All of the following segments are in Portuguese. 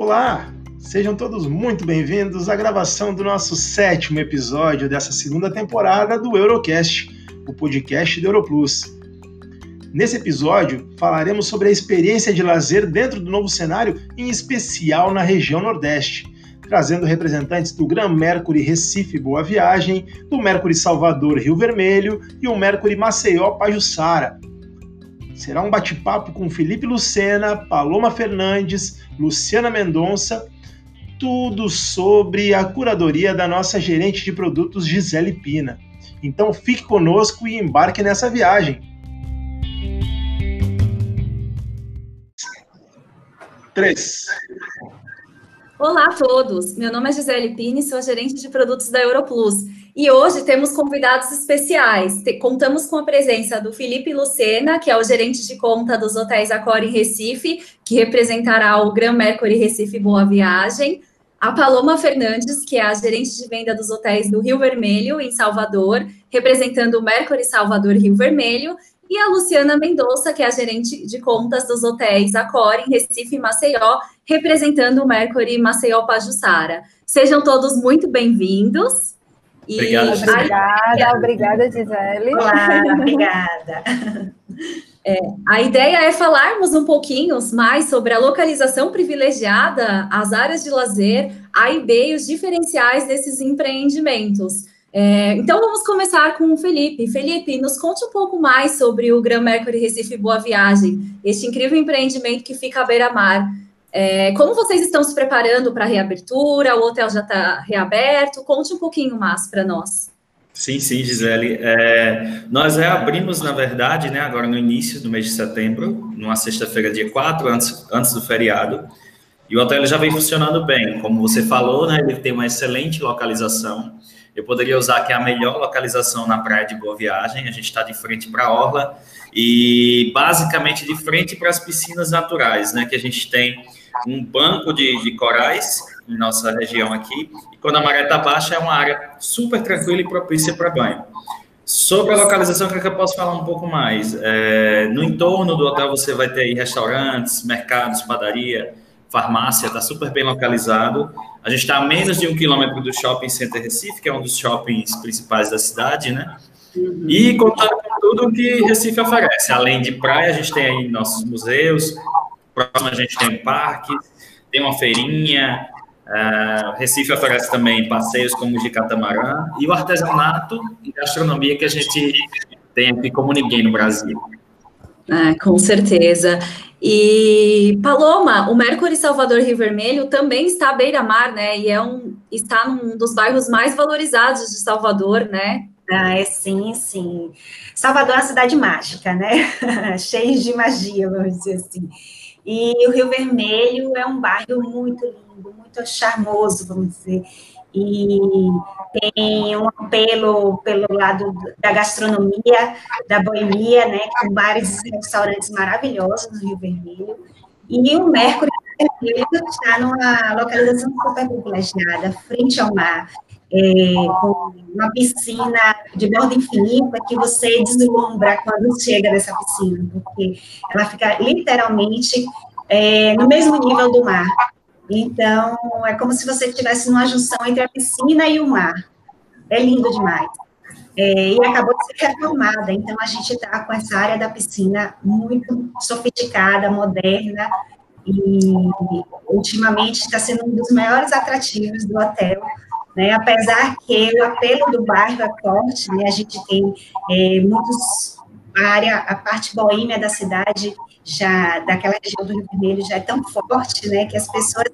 Olá, sejam todos muito bem-vindos à gravação do nosso sétimo episódio dessa segunda temporada do Eurocast, o podcast do Europlus. Nesse episódio, falaremos sobre a experiência de lazer dentro do novo cenário, em especial na região Nordeste, trazendo representantes do Gran Mercury Recife Boa Viagem, do Mercury Salvador Rio Vermelho e o Mercury Maceió Pajuçara, será um bate-papo com Felipe Lucena, Paloma Fernandes, Luciana Mendonça, tudo sobre a curadoria da nossa gerente de produtos Gisele Pina. Então fique conosco e embarque nessa viagem. Três. Olá a todos, meu nome é Gisele Pini, sou gerente de produtos da Europlus. E hoje temos convidados especiais. Contamos com a presença do Felipe Lucena, que é o gerente de conta dos hotéis Accor em Recife, que representará o Gran Mercury Recife Boa Viagem. A Paloma Fernandes, que é a gerente de venda dos hotéis do Rio Vermelho, em Salvador, representando o Mercury Salvador Rio Vermelho. E a Luciana Mendonça, que é a gerente de contas dos hotéis Accor em Recife e Maceió, representando o Mercury Maceió Pajuçara. Sejam todos muito bem-vindos. Obrigada, obrigada, obrigada, Gisele. Olá, obrigada. É, a ideia é falarmos um pouquinho mais sobre a localização privilegiada, as áreas de lazer, A e B e os diferenciais desses empreendimentos. É, então vamos começar com o Felipe. Felipe, nos conte um pouco mais sobre o Gran Mercury Recife Boa Viagem, este incrível empreendimento que fica à beira-mar. É, como vocês estão se preparando para a reabertura? O hotel já está reaberto? Conte um pouquinho mais para nós. Sim, sim, Gisele. É, nós reabrimos, na verdade, né, agora no início do mês de setembro, numa sexta-feira, dia 4, antes, antes do feriado. E o hotel já vem funcionando bem. Como você falou, né, ele tem uma excelente localização. Eu poderia usar que é a melhor localização na praia de Boa Viagem. A gente está de frente para a Orla e basicamente de frente para as piscinas naturais, né, que a gente tem um banco de, de corais em nossa região aqui, e quando a maré está baixa, é uma área super tranquila e propícia para banho. Sobre a localização, o que, é que eu posso falar um pouco mais? É, no entorno do hotel você vai ter restaurantes, mercados, padaria, farmácia, está super bem localizado. A gente está a menos de um quilômetro do Shopping Center Recife, que é um dos shoppings principais da cidade, né? E contando com tudo que Recife oferece. Além de praia, a gente tem aí nossos museus, próximo a gente tem um parque, tem uma feirinha, uh, Recife oferece também passeios como o de catamarã, e o artesanato e gastronomia que a gente tem aqui como ninguém no Brasil. Ah, com certeza. E Paloma, o Mercury Salvador Rio Vermelho também está à beira-mar, né? E é um, está num dos bairros mais valorizados de Salvador, né? Ah, é sim, sim. Salvador é uma cidade mágica, né? Cheia de magia, vamos dizer assim. E o Rio Vermelho é um bairro muito lindo, muito charmoso, vamos dizer. E tem um apelo pelo lado da gastronomia, da boemia, né, com bares e restaurantes maravilhosos no Rio Vermelho. E o Mercury está numa localização super privilegiada, frente ao mar, é, com uma piscina de borda infinita que você deslumbra quando chega nessa piscina, porque ela fica literalmente é, no mesmo nível do mar. Então, é como se você estivesse numa junção entre a piscina e o mar. É lindo demais. É, e acabou de ser reformada, então a gente está com essa área da piscina muito sofisticada, moderna, e ultimamente está sendo um dos maiores atrativos do hotel, né? Apesar que o apelo do bairro é forte, né? A gente tem é, muitos a área, a parte boêmia da cidade já daquela região do Rio Vermelho já é tão forte, né, que as pessoas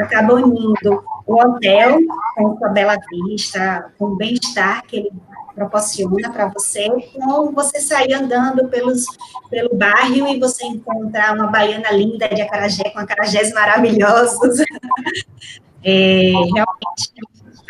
acabam indo o hotel com sua bela vista, com o bem-estar que ele proporciona para você, ou você sair andando pelos, pelo bairro e você encontrar uma baiana linda de acarajé, com acarajés maravilhosos. é, realmente,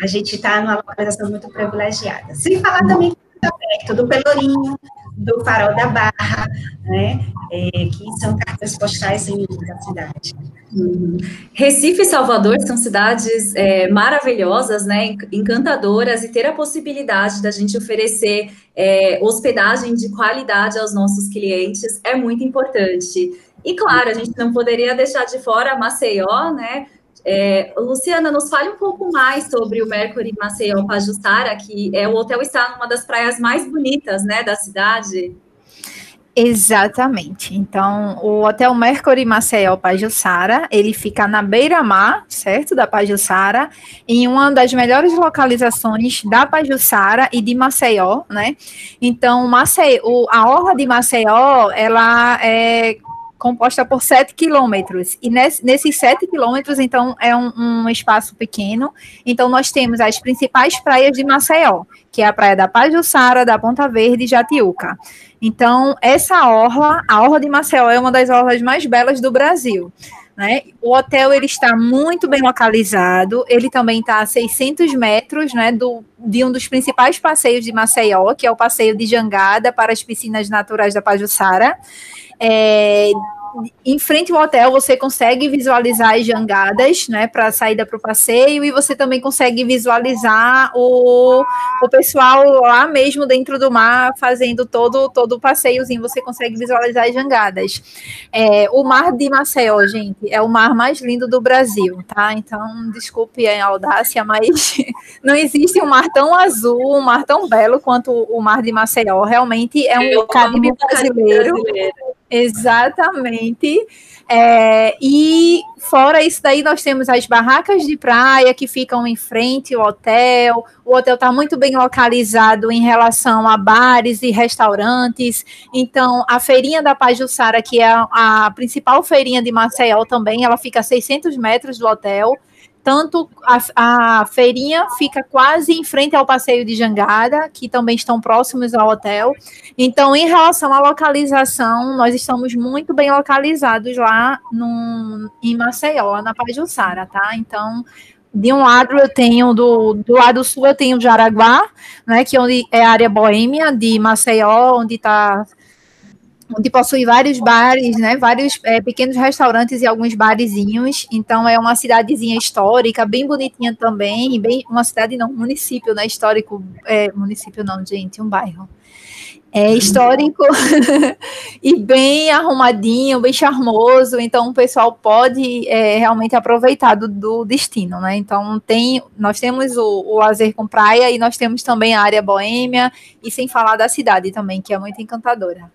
a gente está numa localização muito privilegiada. Sem falar também perto do Pelourinho, do Farol da Barra, né, é, que são cartas postais da cidade. Uhum. Recife e Salvador são cidades é, maravilhosas, né, encantadoras, e ter a possibilidade da gente oferecer é, hospedagem de qualidade aos nossos clientes é muito importante. E claro, a gente não poderia deixar de fora Maceió, né, É, Luciana, nos fale um pouco mais sobre o Mercury Maceió Pajussara, que é, o hotel está numa das praias mais bonitas né, da cidade. Exatamente. Então, o Hotel Mercury Maceió Pajussara, ele fica na beira-mar, certo, da Pajussara, em uma das melhores localizações da Pajussara e de Maceió, né? Então, Maceió, a orla de Maceió, ela é composta por 7 quilômetros. E nesse, nesses 7 quilômetros, então, é um, um, espaço pequeno. Então, nós temos as principais praias de Maceió, que é a praia da Pajussara, da Ponta Verde e Jatiuca. Então, essa orla, a orla de Maceió, é uma das orlas mais belas do Brasil. Né? O hotel ele está muito bem localizado, ele também está a 600 metros né, do, de um dos principais passeios de Maceió, que é o passeio de Jangada para as piscinas naturais da Pajussara. É, em frente ao hotel você consegue visualizar as jangadas, né, para saída para o passeio, e você também consegue visualizar o, o pessoal lá mesmo dentro do mar fazendo todo, todo o passeiozinho, você consegue visualizar as jangadas. É, o mar de Maceió, gente, é o mar mais lindo do Brasil, tá? Então, desculpe a audácia, mas não existe um mar tão azul, um mar tão belo quanto o mar de Maceió. Realmente é um Caribe brasileiro. brasileiro. Exatamente. É, e fora isso daí, nós temos as barracas de praia que ficam em frente ao hotel. O hotel está muito bem localizado em relação a bares e restaurantes. Então, a feirinha da Pajussara, que é a, a principal feirinha de Maceió também, ela fica a 600 metros do hotel tanto a, a, feirinha fica quase em frente ao passeio de Jangada, que também estão próximos ao hotel. Então, em relação à localização, nós estamos muito bem localizados lá no, em Maceió, na Pajussara, tá? Então, de um lado eu tenho do, do lado sul eu tenho Jaraguá, né, que é é área boêmia de Maceió, onde está onde possui vários bares, né, vários é, pequenos restaurantes e alguns barezinhos. Então é uma cidadezinha histórica, bem bonitinha também, bem uma cidade não, município, né, histórico, é, município não, gente, um bairro. É histórico e bem arrumadinho, bem charmoso, então o pessoal pode é, realmente aproveitar do, do, destino, né? Então tem, nós temos o, o lazer com praia e nós temos também a área boêmia e sem falar da cidade também, que é muito encantadora.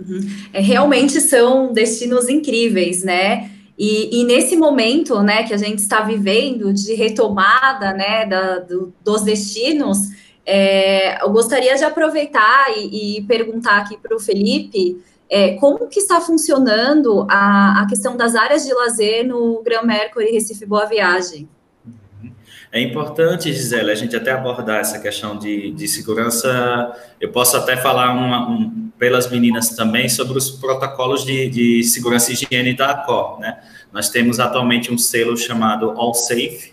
Uhum. É, realmente são destinos incríveis, né? E, e, nesse momento, né, que a gente está vivendo de retomada, né, da, do, dos destinos, é, eu gostaria de aproveitar e, e perguntar aqui para o Felipe é, como que está funcionando a, a questão das áreas de lazer no Gran Mercury Recife Boa Viagem. É importante, Gisele, a gente até abordar essa questão de, de segurança. Eu posso até falar uma, um, pelas meninas também sobre os protocolos de, de segurança e higiene da ACOR. Né? Nós temos atualmente um selo chamado All Safe,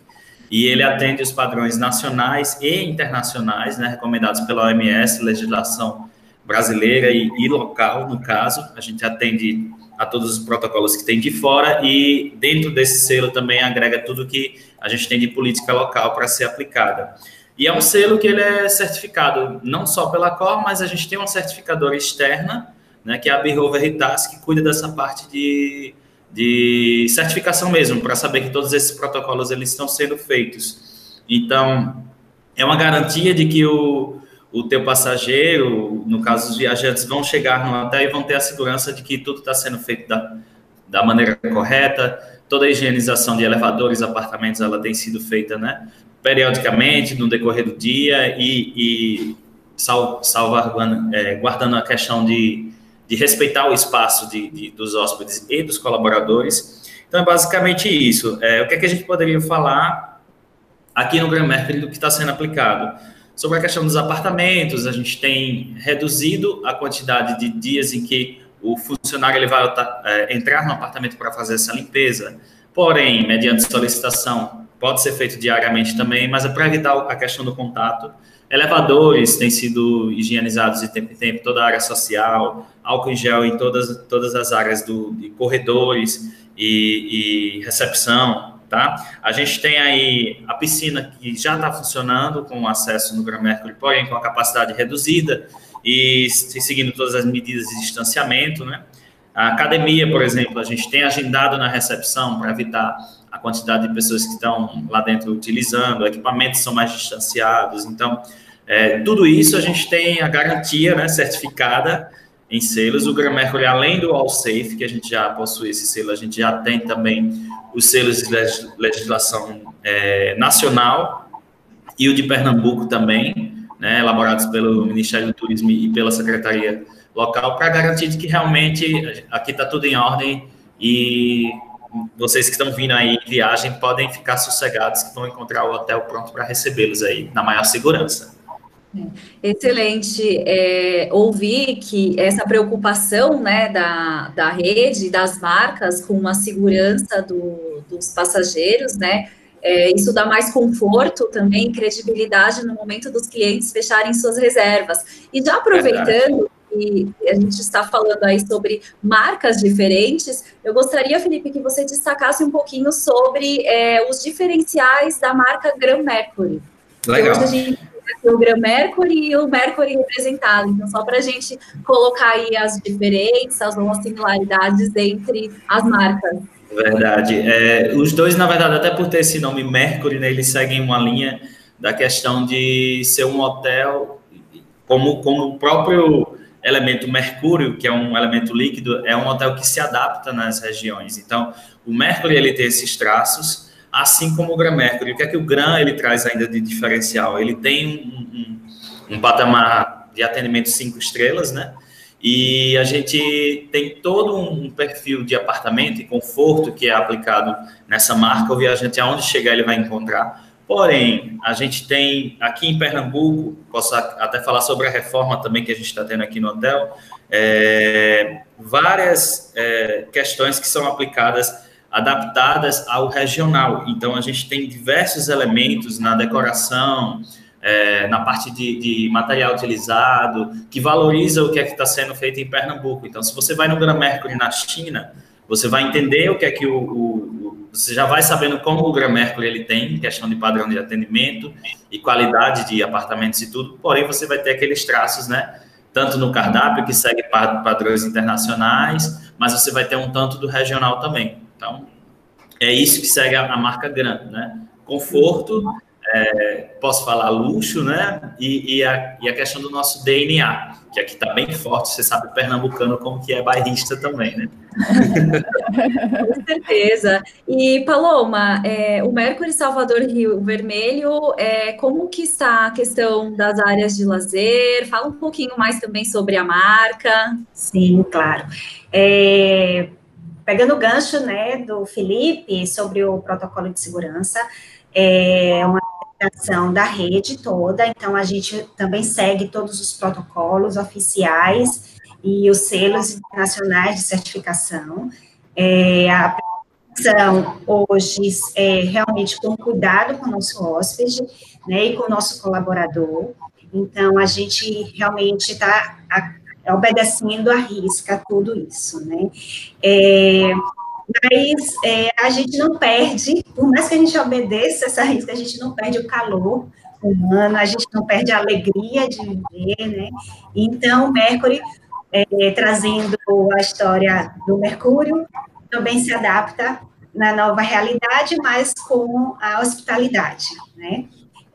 e ele atende os padrões nacionais e internacionais, né, recomendados pela OMS, legislação brasileira e, e local, no caso. A gente atende a todos os protocolos que tem de fora e dentro desse selo também agrega tudo que a gente tem de política local para ser aplicada. E é um selo que ele é certificado não só pela COR, mas a gente tem uma certificadora externa, né, que é a Bureau Veritas, que cuida dessa parte de, de certificação mesmo, para saber que todos esses protocolos eles estão sendo feitos. Então, é uma garantia de que o, o teu passageiro, no caso os viajantes, vão chegar no hotel e vão ter a segurança de que tudo está sendo feito da, da maneira correta, toda a higienização de elevadores, apartamentos, ela tem sido feita, né, periodicamente, no decorrer do dia e, e sal, salvaguardando é, guardando a questão de, de respeitar o espaço de, de, dos hóspedes e dos colaboradores. Então, é basicamente isso. É, o que, é que a gente poderia falar aqui no Grand Mercury do que está sendo aplicado? Sobre a questão dos apartamentos, a gente tem reduzido a quantidade de dias em que o funcionário ele vai é, entrar no apartamento para fazer essa limpeza. Porém, mediante solicitação, pode ser feito diariamente também, mas é para evitar a questão do contato. Elevadores têm sido higienizados de tempo em tempo, toda a área social, álcool em gel em todas, todas as áreas do, de corredores e, e recepção, tá? A gente tem aí a piscina que já está funcionando com acesso no Gran Mercury, porém com a capacidade reduzida e seguindo todas as medidas de distanciamento, né? A academia, por exemplo, a gente tem agendado na recepção para evitar a quantidade de pessoas que estão lá dentro utilizando, equipamentos são mais distanciados. Então, é, tudo isso a gente tem a garantia né, certificada em selos. O Gran Mercury, além do All Safe, que a gente já possui esse selo, a gente já tem também os selos de legislação é, nacional e o de Pernambuco também, né, elaborados pelo Ministério do Turismo e pela Secretaria Local, para garantir que realmente aqui está tudo em ordem e vocês que estão vindo aí em viagem podem ficar sossegados que vão encontrar o hotel pronto para recebê-los aí na maior segurança. Excelente é, ouvir que essa preocupação né, da, da rede, das marcas com a segurança do, dos passageiros, né? É, isso dá mais conforto também, credibilidade no momento dos clientes fecharem suas reservas. E já aproveitando que a gente está falando aí sobre marcas diferentes, eu gostaria, Felipe, que você destacasse um pouquinho sobre é, os diferenciais da marca Gran Mercury. Legal. Hoje a gente o Gran Mercury e o Mercury representado. Então, só para a gente colocar aí as diferenças ou as similaridades entre as marcas. Verdade. É, os dois, na verdade, até por ter esse nome Mercury, né, eles seguem uma linha da questão de ser um hotel como, como o próprio elemento mercúrio, que é um elemento líquido, é um hotel que se adapta nas regiões. Então, o Mercury ele tem esses traços, assim como o Gran Mercury. O que é que o Gran ele traz ainda de diferencial? Ele tem um, um, um patamar de atendimento cinco estrelas, né? E a gente tem todo um perfil de apartamento e conforto que é aplicado nessa marca. O viajante, aonde chegar, ele vai encontrar. Porém, a gente tem aqui em Pernambuco, posso até falar sobre a reforma também que a gente está tendo aqui no hotel, é, várias é, questões que são aplicadas adaptadas ao regional. Então, a gente tem diversos elementos na decoração, é, na parte de, de, material utilizado, que valoriza o que é que está sendo feito em Pernambuco. Então, se você vai no Gran Mercury na China, você vai entender o que é que o, o, você já vai sabendo como o Gran Mercury ele tem, questão de padrão de atendimento e qualidade de apartamentos e tudo, porém você vai ter aqueles traços, né? Tanto no cardápio, que segue padrões internacionais, mas você vai ter um tanto do regional também. Então, é isso que segue a, a marca Gran, né? Conforto, é, posso falar luxo, né? E, e, a, e, a, questão do nosso DNA, que aqui está bem forte, você sabe, pernambucano, como que é bairrista também, né? Com certeza. E, Paloma, é, o Mercury Salvador Rio Vermelho, é, como que está a questão das áreas de lazer? Fala um pouquinho mais também sobre a marca. Sim, claro. É, pegando o gancho né, do Felipe sobre o protocolo de segurança, é uma ação da rede toda, então a gente também segue todos os protocolos oficiais e os selos internacionais de certificação. É, a aplicação hoje é realmente com cuidado com o nosso hóspede né, e com o nosso colaborador. Então, a gente realmente está obedecendo à risca tudo isso, né? É, mas é, a gente não perde, por mais que a gente obedeça essa risca, a gente não perde o calor humano, a gente não perde a alegria de viver, né? Então, Mercury, é, trazendo a história do Mercúrio, também se adapta na nova realidade, mas com a hospitalidade, né?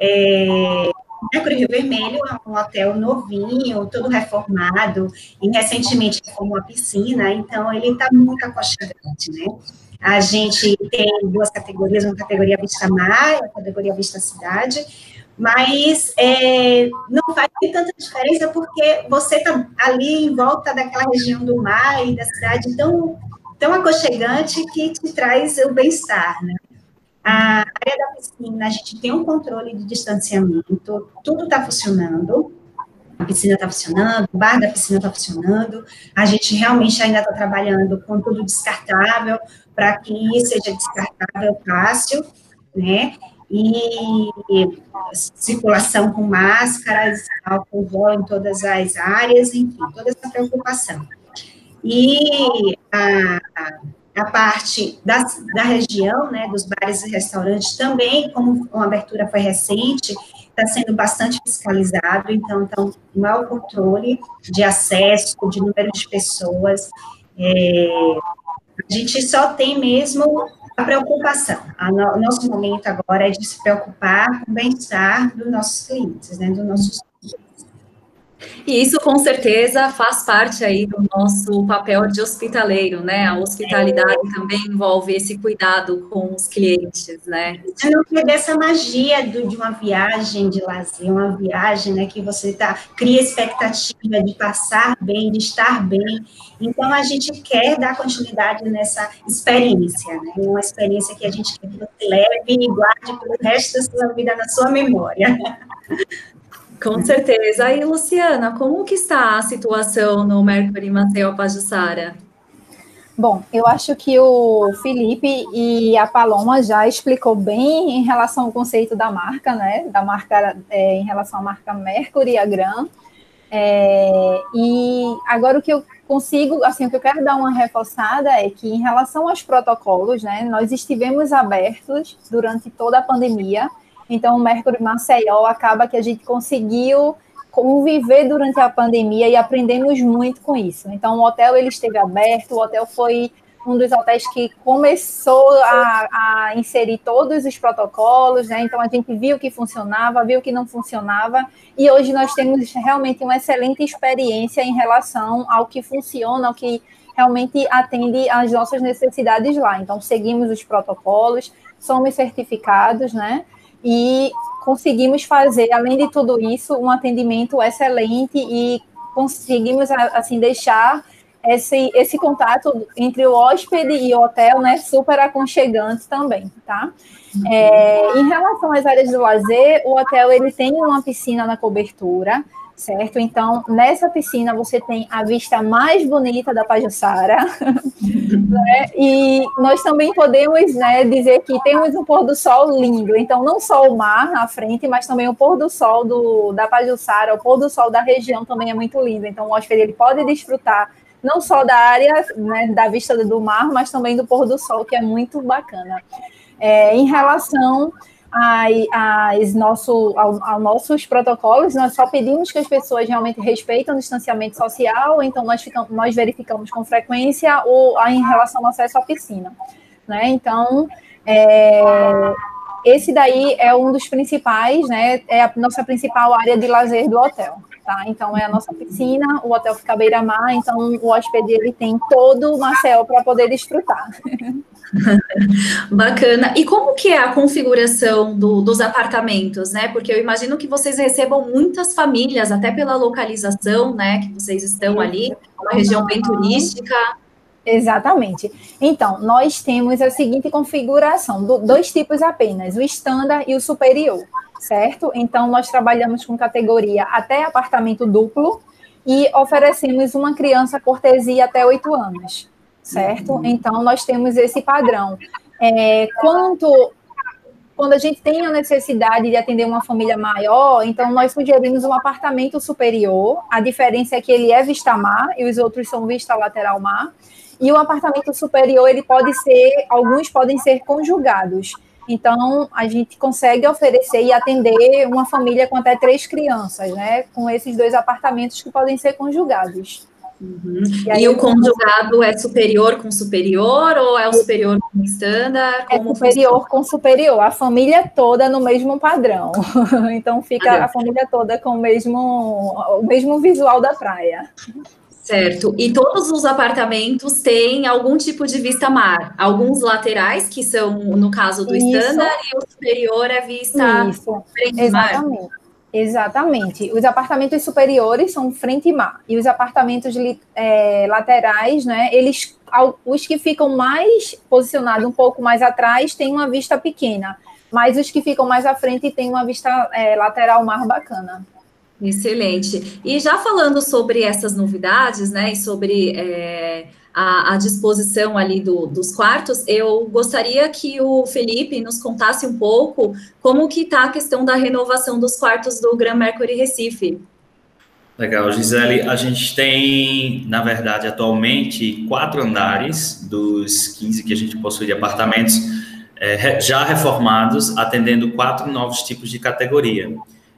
É, Mercury Rio Vermelho é um hotel novinho, todo reformado, e recentemente reformou a piscina, então ele está muito aconchegante, né? A gente tem duas categorias, uma categoria Vista Mar e uma categoria Vista Cidade, mas é, não faz tanta diferença porque você está ali em volta daquela região do mar e da cidade tão, tão aconchegante que te traz o bem-estar, né? A área da piscina, a gente tem um controle de distanciamento, tudo está funcionando, a piscina está funcionando, o bar da piscina está funcionando, a gente realmente ainda está trabalhando com tudo descartável, para que seja descartável fácil, né? E circulação com máscaras, álcool gel em todas as áreas, enfim, toda essa preocupação. E a, a parte da, da região, né, dos bares e restaurantes, também, como a abertura foi recente, está sendo bastante fiscalizado, então, então, maior controle de acesso, de número de pessoas, É, a gente só tem mesmo a preocupação. O nosso momento agora é de se preocupar com o bem-estar dos nossos clientes, né, dos nossos e isso com certeza faz parte aí do nosso papel de hospitaleiro, né? A hospitalidade é. também envolve esse cuidado com os clientes, né? Você não perder essa magia do, de uma viagem de lazer, uma viagem, né, que você tá cria expectativa de passar bem, de estar bem. Então a gente quer dar continuidade nessa experiência, né? Uma experiência que a gente quer que você leve e guarde pelo resto da sua vida na sua memória. Com certeza. E Luciana, como que está a situação no Mercury Maceió Pajussara? Bom, eu acho que o Felipe e a Paloma já explicou bem em relação ao conceito da marca, né? Da marca é, em relação à marca Mercury, a Gran. É, e agora o que eu consigo, assim, o que eu quero dar uma reforçada é que em relação aos protocolos, né? Nós estivemos abertos durante toda a pandemia então, o Mercury Maceió acaba que a gente conseguiu conviver durante a pandemia e aprendemos muito com isso. Então, o hotel ele esteve aberto, o hotel foi um dos hotéis que começou a, a, inserir todos os protocolos, né? Então a gente viu que funcionava, viu que não funcionava, e hoje nós temos realmente uma excelente experiência em relação ao que funciona, ao que realmente atende às nossas necessidades lá. Então seguimos os protocolos, somos certificados, né? E conseguimos fazer, além de tudo isso, um atendimento excelente e conseguimos assim deixar esse, esse contato entre o hóspede e o hotel, né, super aconchegante também, tá? É, em relação às áreas do lazer, o hotel ele tem uma piscina na cobertura, certo? Então, nessa piscina você tem a vista mais bonita da Pajussara, né? E nós também podemos né, dizer que temos um pôr do sol lindo. Então, não só o mar à frente, mas também o pôr do sol do, da Pajussara, o pôr do sol da região também é muito lindo. Então, o hóspede ele pode desfrutar não só da área né, da vista do mar, mas também do pôr do sol, que é muito bacana. É, em relação as nosso, ao, ao, nossos protocolos, nós só pedimos que as pessoas realmente respeitem o distanciamento social, então nós, ficamos, nós verificamos com frequência o, a, em relação ao acesso à piscina. Né? Então, é, esse daí é um dos principais, né? É a nossa principal área de lazer do hotel. Tá? Então, é a nossa piscina, o hotel fica beira-mar, então o hóspede ele tem todo o Marcel para poder desfrutar. Bacana. E como que é a configuração do, dos apartamentos, né? Porque eu imagino que vocês recebam muitas famílias, até pela localização, né? Que vocês estão ali, uma região bem turística. Exatamente. Então, nós temos a seguinte configuração, do, dois tipos apenas, o standard e o superior, certo? Então, nós trabalhamos com categoria até apartamento duplo e oferecemos uma criança cortesia até oito anos certo? Uhum. Então, nós temos esse padrão. É, quanto quando a gente tem a necessidade de atender uma família maior, então nós sugerimos um apartamento superior. A diferença é que ele é vista mar e os outros são vista lateral mar. E o apartamento superior, ele pode ser, alguns podem ser conjugados. Então, a gente consegue oferecer e atender uma família com até três crianças, né? Com esses dois apartamentos que podem ser conjugados. Uhum. E, e, o conjugado é superior com superior ou é o superior com standard? É superior com superior, a família toda no mesmo padrão. então fica ah, a família toda com o mesmo, o mesmo visual da praia. Certo. E todos os apartamentos têm algum tipo de vista mar. Alguns laterais, que são, no caso do Isso. standard, e o superior é vista Isso. frente Exatamente. mar. Exatamente. Os apartamentos superiores são frente e mar. E os apartamentos é, laterais, né? Eles, os que ficam mais posicionados um pouco mais atrás, têm uma vista pequena. Mas os que ficam mais à frente têm uma vista é, lateral mar bacana. Excelente. E já falando sobre essas novidades, né? E sobre. É à disposição ali do, dos quartos, eu gostaria que o Felipe nos contasse um pouco como que está a questão da renovação dos quartos do Grand Mercury Recife. Legal, Gisele. A gente tem, na verdade, atualmente, quatro andares dos 15 que a gente possui de apartamentos é, já reformados, atendendo quatro novos tipos de categoria.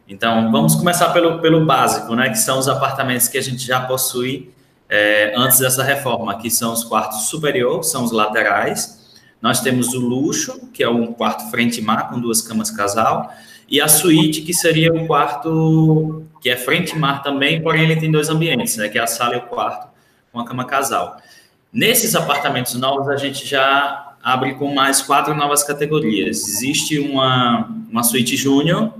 Então, vamos começar pelo, pelo básico, né, que são os apartamentos que a gente já possui é, antes dessa reforma, que são os quartos superiores, são os laterais. Nós temos o luxo, que é um quarto frente-mar com duas camas casal, e a suíte, que seria o quarto que é frente-mar também, porém ele tem dois ambientes, né, que é a sala e o quarto com a cama casal. Nesses apartamentos novos, a gente já abre com mais quatro novas categorias. Existe uma, uma suíte júnior,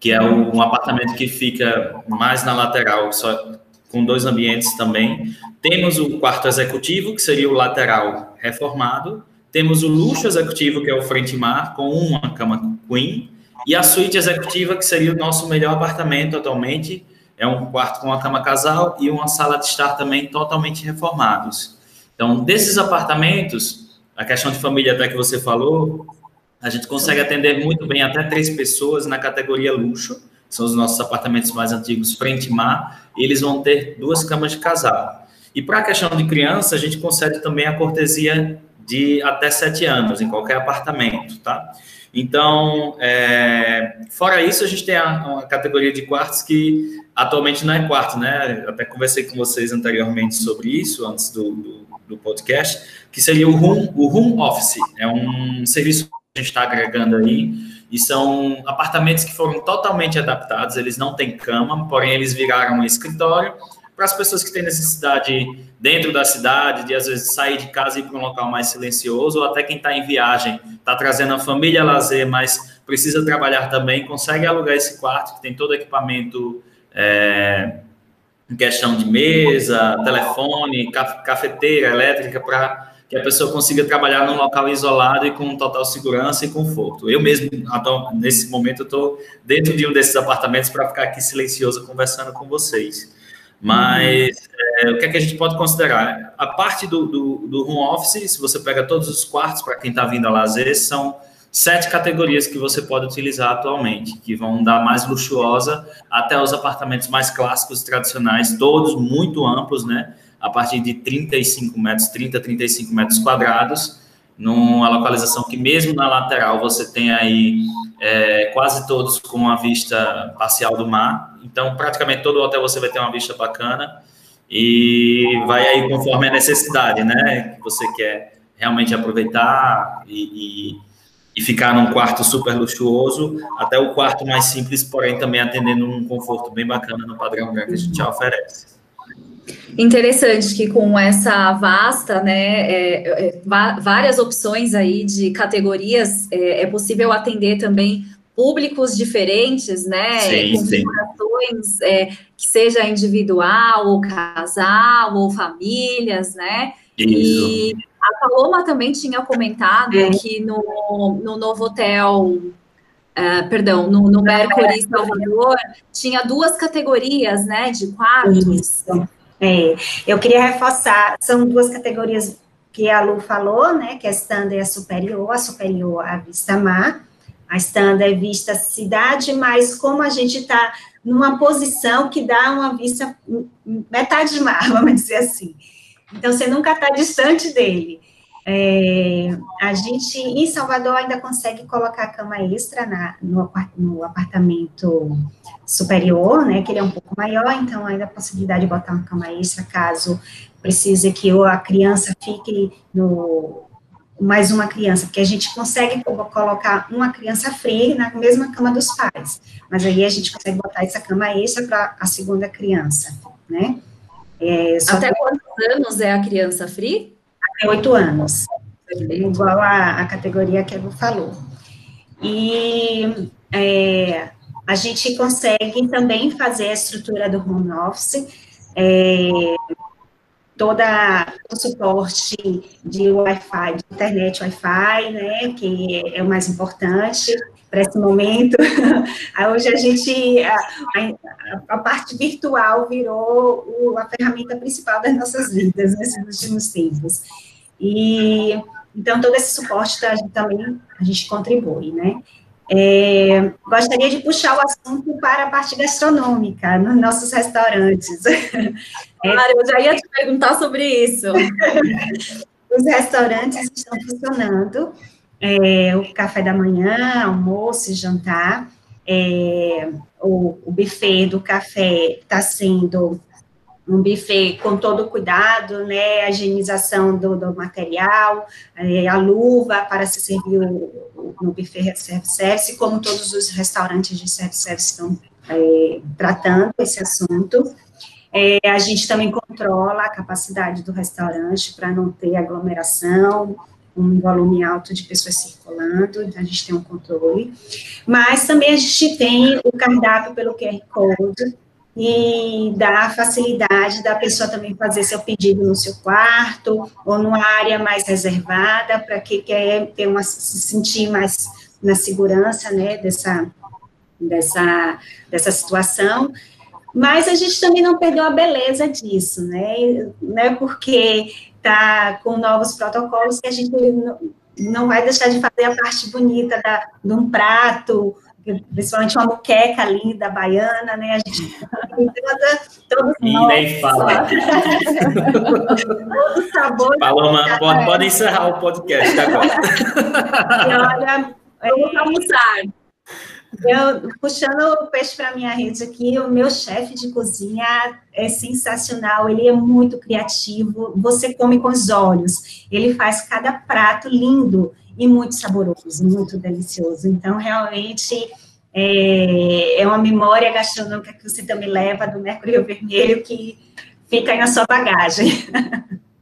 que é um apartamento que fica mais na lateral, só com dois ambientes também. Temos o quarto executivo, que seria o lateral reformado. Temos o luxo executivo, que é o frente-mar, com uma cama queen. E a suíte executiva, que seria o nosso melhor apartamento atualmente, é um quarto com uma cama casal e uma sala de estar também totalmente reformados. Então, desses apartamentos, a questão de família até que você falou, a gente consegue atender muito bem até três pessoas na categoria luxo, são os nossos apartamentos mais antigos frente mar, eles vão ter duas camas de casal. E para a questão de criança, a gente concede também a cortesia de até sete anos em qualquer apartamento, tá? Então, é, fora isso, a gente tem a, uma categoria de quartos que atualmente não é quarto, né? Até conversei com vocês anteriormente sobre isso, antes do, do, do podcast, que seria o home, o home office. É um serviço que a gente está agregando aí, e são apartamentos que foram totalmente adaptados, eles não têm cama, porém eles viraram um escritório. Para as pessoas que têm necessidade dentro da cidade, de às vezes sair de casa e ir para um local mais silencioso, ou até quem está em viagem, está trazendo a família a lazer, mas precisa trabalhar também, consegue alugar esse quarto, que tem todo o equipamento é, em questão de mesa, telefone, cafeteira elétrica, para que a pessoa consiga trabalhar num local isolado e com total segurança e conforto. Eu mesmo, nesse momento, estou dentro de um desses apartamentos para ficar aqui silencioso conversando com vocês. Mas é, o que é que a gente pode considerar? A parte do, do, do home office, se você pega todos os quartos para quem está vindo a lazer, são sete categorias que você pode utilizar atualmente, que vão dar mais luxuosa até os apartamentos mais clássicos tradicionais, todos muito amplos, né? A partir de 35 metros, 30, 35 metros quadrados, numa localização que mesmo na lateral você tem aí é, quase todos com uma vista parcial do mar. Então, praticamente todo hotel você vai ter uma vista bacana e vai aí conforme a necessidade, né? Que você quer realmente aproveitar e, e, e ficar num quarto super luxuoso, até o quarto mais simples, porém também atendendo um conforto bem bacana no padrão que a gente já oferece. Interessante que com essa vasta, né, é, é, várias opções aí de categorias, é, é, possível atender também públicos diferentes, né, sim, configurações é, que seja individual, ou casal, ou famílias, né, Isso. e a Paloma também tinha comentado é. que no, no novo hotel Uh, perdão, no, no Mercury Salvador, tinha duas categorias, né, de quartos. Isso. É, eu queria reforçar, são duas categorias que a Lu falou, né, que é a standard e a superior, a superior a vista mar, a standard é vista cidade, mas como a gente está numa posição que dá uma vista metade de mar, vamos dizer assim. Então, você nunca está distante dele. É, a gente, em Salvador, ainda consegue colocar cama extra na, no, no, apartamento superior, né, que ele é um pouco maior, então ainda a possibilidade de botar uma cama extra, caso precise que a criança fique no, mais uma criança, porque a gente consegue colocar uma criança free na mesma cama dos pais, mas aí a gente consegue botar essa cama extra para a segunda criança, né. É, Até quantos anos é a criança free? Até oito anos, igual a, a categoria que a falou. E é, a gente consegue também fazer a estrutura do home office, é, toda o suporte de Wi-Fi, de internet Wi-Fi, né, que é o mais importante para esse momento. Hoje a gente, a, a, a, parte virtual virou o, a ferramenta principal das nossas vidas nesses últimos tempos. E então todo esse suporte a gente também a gente contribui, né? É, gostaria de puxar o assunto para a parte gastronômica nos nossos restaurantes. Claro, eu já ia te perguntar sobre isso. Os restaurantes estão funcionando, é, o café da manhã, almoço e jantar, é, o, o buffet do café está sendo um buffet com todo cuidado, né, a higienização do, do material, é, a luva para se servir no buffet self-service, como todos os restaurantes de self-service estão é, tratando esse assunto. É, a gente também controla a capacidade do restaurante para não ter aglomeração, um volume alto de pessoas circulando, então a gente tem um controle. Mas também a gente tem o cardápio pelo QR Code, e dá a facilidade da pessoa também fazer seu pedido no seu quarto ou numa área mais reservada para quem quer ter uma se sentir mais na segurança, né, dessa dessa dessa situação. Mas a gente também não perdeu a beleza disso, né? Não é porque tá com novos protocolos que a gente não, vai deixar de fazer a parte bonita da, de um prato principalmente uma muqueca linda, baiana, né? A gente toda, todos e nem fala. Todo sabor. Paloma, pode, pode encerrar o podcast agora. E olha, vamos almoçar. Eu, puxando o peixe para minha rede aqui, o meu chefe de cozinha é sensacional, ele é muito criativo, você come com os olhos, ele faz cada prato lindo, e muito saboroso, muito delicioso. Então, realmente, é, é uma memória gastronômica que você também leva do Mercúrio Vermelho que fica aí na sua bagagem.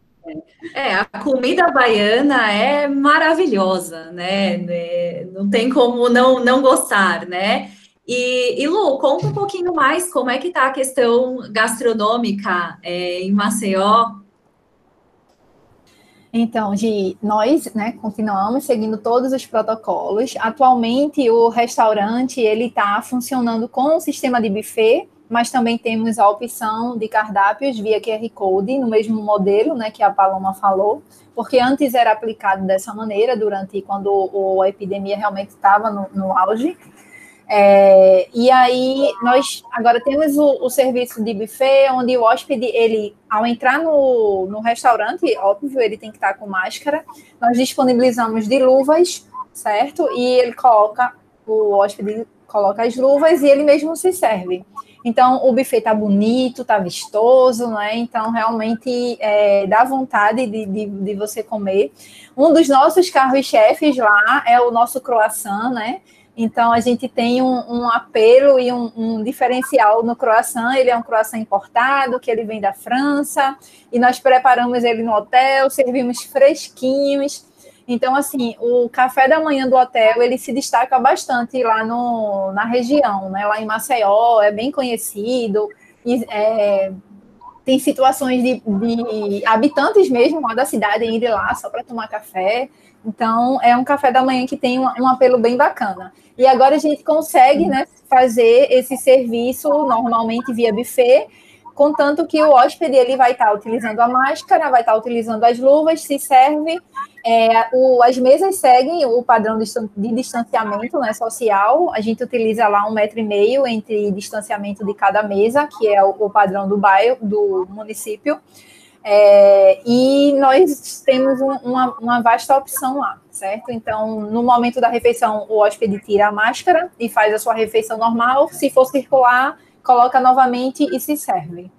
É, a comida baiana é maravilhosa, né? É, não tem como não, não gostar, né? E, e, Lu, conta um pouquinho mais como é que está a questão gastronômica é, em Maceió então, de nós, né, continuamos seguindo todos os protocolos. Atualmente, o restaurante ele está funcionando com o sistema de buffet, mas também temos a opção de cardápios via QR Code, no mesmo modelo, né, que a Paloma falou, porque antes era aplicado dessa maneira durante quando a epidemia realmente estava no, no auge. É, e aí nós agora temos o, o, serviço de buffet, onde o hóspede, ele, ao entrar no, no restaurante, óbvio, ele tem que estar com máscara. Nós disponibilizamos de luvas, certo? E ele coloca, o hóspede coloca as luvas e ele mesmo se serve. Então, o buffet tá bonito, tá vistoso, né? Então, realmente é, dá vontade de, de, de você comer. Um dos nossos carros-chefes lá é o nosso croissant, né? Então, a gente tem um, um apelo e um, um, diferencial no croissant. Ele é um croissant importado, que ele vem da França, e nós preparamos ele no hotel, servimos fresquinhos. Então, assim, o café da manhã do hotel, ele se destaca bastante lá no, na região, né? Lá em Maceió, é bem conhecido. E, é, tem situações de, de, habitantes mesmo da cidade irem lá só para tomar café. Então, é um café da manhã que tem um, um, apelo bem bacana. E agora a gente consegue né, fazer esse serviço normalmente via buffet, contanto que o hóspede ele vai estar tá utilizando a máscara, vai estar tá utilizando as luvas, se serve. É, o, as mesas seguem o padrão de, distanciamento né, social. A gente utiliza lá um metro e meio entre distanciamento de cada mesa, que é o, o padrão do bairro, do município. É, e nós temos um, uma, uma, vasta opção lá, certo? Então, no momento da refeição, o hóspede tira a máscara e faz a sua refeição normal. Se for circular, coloca novamente e se serve.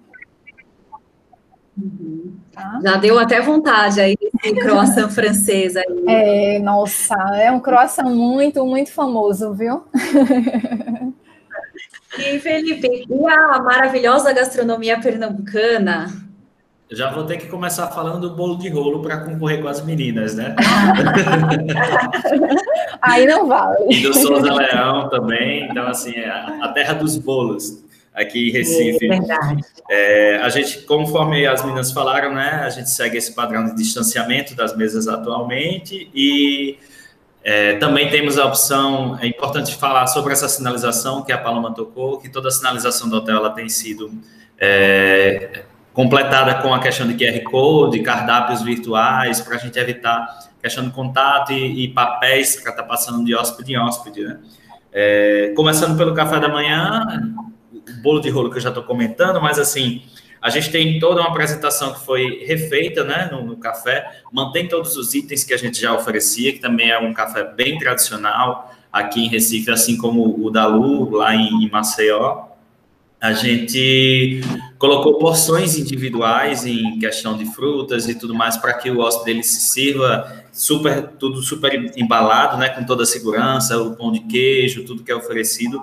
Uhum. Tá? Já deu até vontade aí esse croissant francês aí. É, nossa, é um croissant muito, muito famoso, viu? E Felipe, e a maravilhosa gastronomia pernambucana? já vou ter que começar falando do bolo de rolo para concorrer com as meninas, né? Aí não vale. E do Souza Leão também, então assim, é a terra dos bolos aqui em Recife. É verdade. É, a gente, conforme as meninas falaram, né, a gente segue esse padrão de distanciamento das mesas atualmente e é, também temos a opção, é importante falar sobre essa sinalização que a Paloma tocou, que toda a sinalização do hotel ela tem sido é, completada com a questão de QR Code, cardápios virtuais, para a gente evitar questão de contato e, e papéis para estar tá passando de hóspede em hóspede, né? É, começando pelo café da manhã, bolo de rolo que eu já estou comentando, mas assim, a gente tem toda uma apresentação que foi refeita né, no, no, café, mantém todos os itens que a gente já oferecia, que também é um café bem tradicional aqui em Recife, assim como o da Lu, lá em, em Maceió. a gente colocou porções individuais em questão de frutas e tudo mais para que o hóspede ele se sirva super tudo super embalado, né, com toda a segurança, o pão de queijo, tudo que é oferecido.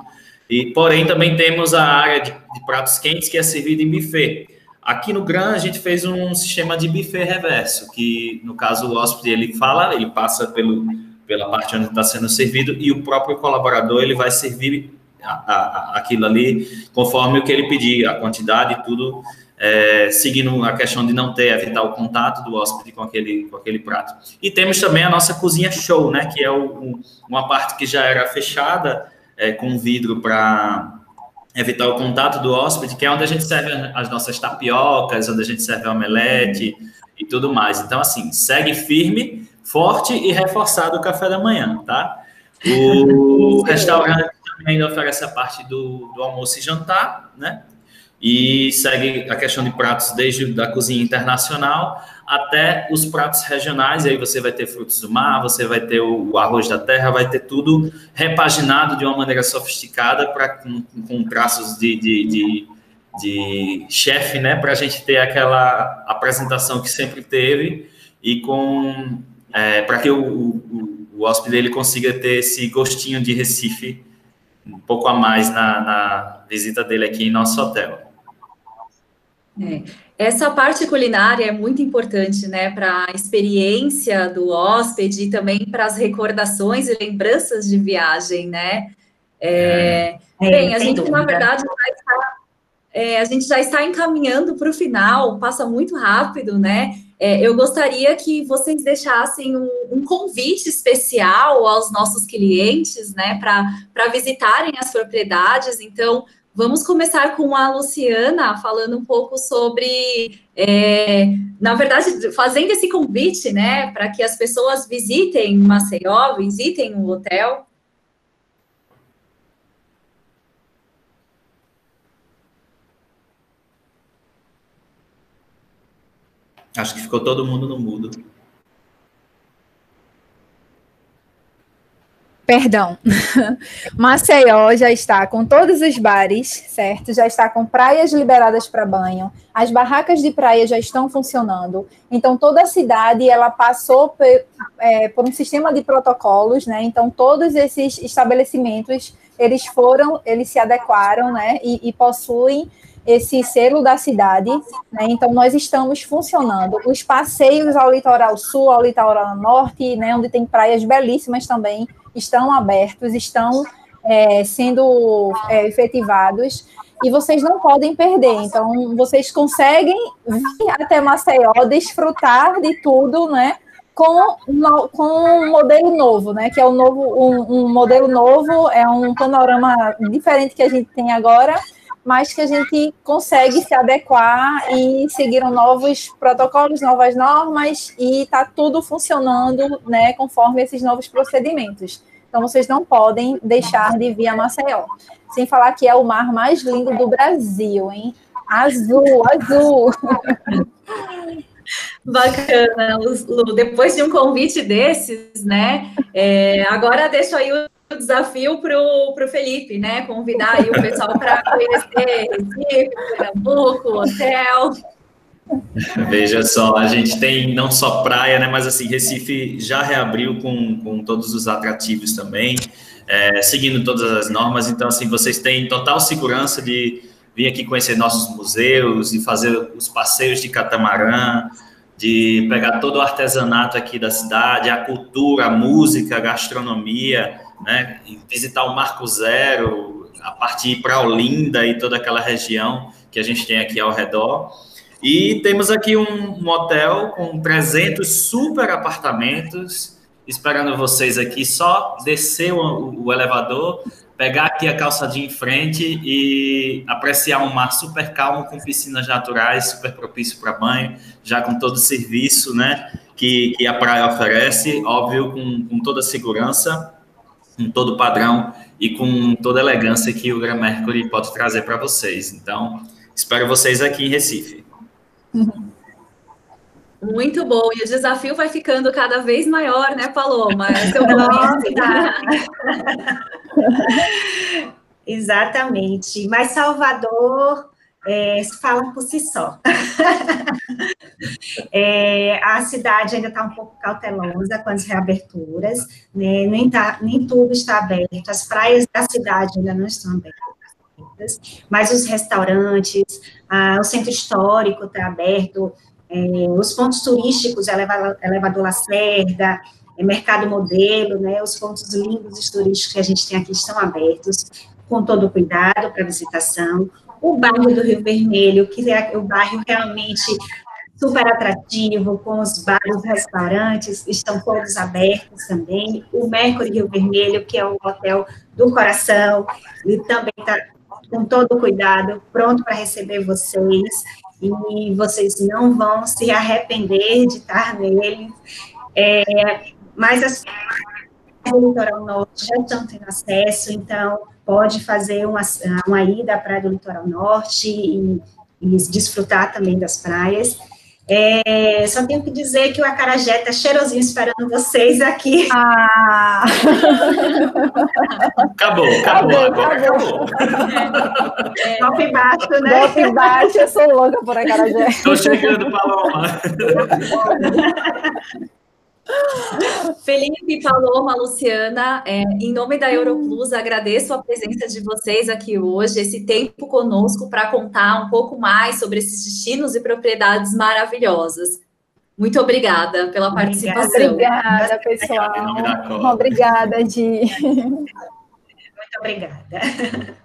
E porém também temos a área de, de pratos quentes que é servida em buffet. Aqui no Gran a gente fez um sistema de buffet reverso, que no caso o hóspede ele fala, ele passa pelo pela parte onde está sendo servido e o próprio colaborador ele vai servir a, a, aquilo ali conforme o que ele pedir, a quantidade e tudo, é, seguindo a questão de não ter, evitar o contato do hóspede com aquele, com aquele prato. E temos também a nossa cozinha show, né, que é o, uma parte que já era fechada é, com vidro para evitar o contato do hóspede, que é onde a gente serve as nossas tapiocas, onde a gente serve omelete e tudo mais. Então, assim, segue firme, forte e reforçado o café da manhã, tá? O restaurante ainda oferece a parte do, do almoço e jantar, né? E segue a questão de pratos desde da cozinha internacional até os pratos regionais. aí você vai ter frutos do mar, você vai ter o, arroz da terra, vai ter tudo repaginado de uma maneira sofisticada para com, com, traços de, de, de, de chefe, né? Para a gente ter aquela apresentação que sempre teve e com é, para que o, o, o hóspede ele consiga ter esse gostinho de Recife um pouco a mais na, na visita dele aqui em nosso hotel. É. Essa parte culinária é muito importante, né, para a experiência do hóspede e também para as recordações e lembranças de viagem, né? É, é, bem, a gente, dúvida. na verdade, já está, é, a gente já está encaminhando para o final, passa muito rápido, né? É, eu gostaria que vocês deixassem um, um, convite especial aos nossos clientes, né, para visitarem as propriedades. Então, vamos começar com a Luciana falando um pouco sobre, é, na verdade, fazendo esse convite, né, para que as pessoas visitem Maceió, visitem o hotel. Acho que ficou todo mundo no mudo. Perdão. Maceió já está com todos os bares, certo? Já está com praias liberadas para banho. As barracas de praia já estão funcionando. Então toda a cidade ela passou por, é, por um sistema de protocolos, né? Então todos esses estabelecimentos eles foram, eles se adequaram, né? E, e possuem esse selo da cidade, né? Então nós estamos funcionando. Os passeios ao litoral sul, ao litoral norte, né? Onde tem praias belíssimas também, estão abertos, estão é, sendo é, efetivados e vocês não podem perder. Então vocês conseguem vir até Maceió, desfrutar de tudo, né? Com, com um modelo novo, né? Que é um novo, um, um modelo novo, é um panorama diferente que a gente tem agora mas que a gente consegue se adequar e seguiram novos protocolos, novas normas e está tudo funcionando, né, conforme esses novos procedimentos. Então vocês não podem deixar de vir a Maceió. Sem falar que é o mar mais lindo do Brasil, hein? Azul, azul. Bacana, Lu. Depois de um convite desses, né? É, agora deixo aí o o desafio para o Felipe, né? Convidar aí o pessoal para conhecer Recife, Pernambuco, hotel. Veja só, a gente tem não só praia, né? Mas assim, Recife já reabriu com, com todos os atrativos também, é, seguindo todas as normas. Então, assim, vocês têm total segurança de vir aqui conhecer nossos museus e fazer os passeios de catamarã, de pegar todo o artesanato aqui da cidade, a cultura, a música, a gastronomia né? Visitar o Marco Zero, a partir para Olinda e toda aquela região que a gente tem aqui ao redor. E temos aqui um, um hotel com 300 super apartamentos esperando vocês aqui. Só descer o, o elevador, pegar aqui a calçadinha em frente e apreciar um mar super calmo com piscinas naturais, super propício para banho, já com todo o serviço, né? Que, que a praia oferece, óbvio, com, com toda a segurança com todo padrão e com toda a elegância que o Gran Mercury pode trazer para vocês. Então, espero vocês aqui em Recife. Muito bom, e o desafio vai ficando cada vez maior, né, Paloma? É o Exatamente. Mas Salvador é, fala por si só. é, a cidade ainda está um pouco cautelosa com as reaberturas, né? nem, tá, nem tudo está aberto, as praias da cidade ainda não estão abertas, mas os restaurantes, ah, o centro histórico está aberto, é, os pontos turísticos, elevador, elevador Lacerda, é, Mercado Modelo, né, os pontos lindos turísticos que a gente tem aqui estão abertos, com todo cuidado para visitação. O bairro do Rio Vermelho, que é o bairro realmente super atrativo, com os bares, restaurantes, estão todos abertos também. O Mercury Rio Vermelho, que é o hotel do coração, ele também está com todo cuidado, pronto para receber vocês, e vocês não vão se arrepender de estar nele. É, mas as do litoral norte já estão tendo acesso, então pode fazer uma, uma ida à praia do litoral norte e, e desfrutar também das praias. É, só tenho que dizer que o acarajé está cheirosinho esperando vocês aqui. Ah! acabou, acabou, agora acabou. É, golpe baixo, né? Golpe baixo, eu sou louca por acarajé. Estou chegando, Paloma. Felipe, Paloma, Luciana, é, em nome da Europlus, agradeço a presença de vocês aqui hoje, esse tempo conosco para contar um pouco mais sobre esses destinos e propriedades maravilhosas. Muito obrigada pela participação. Obrigada, pessoal. Obrigada, Di. Muito obrigada.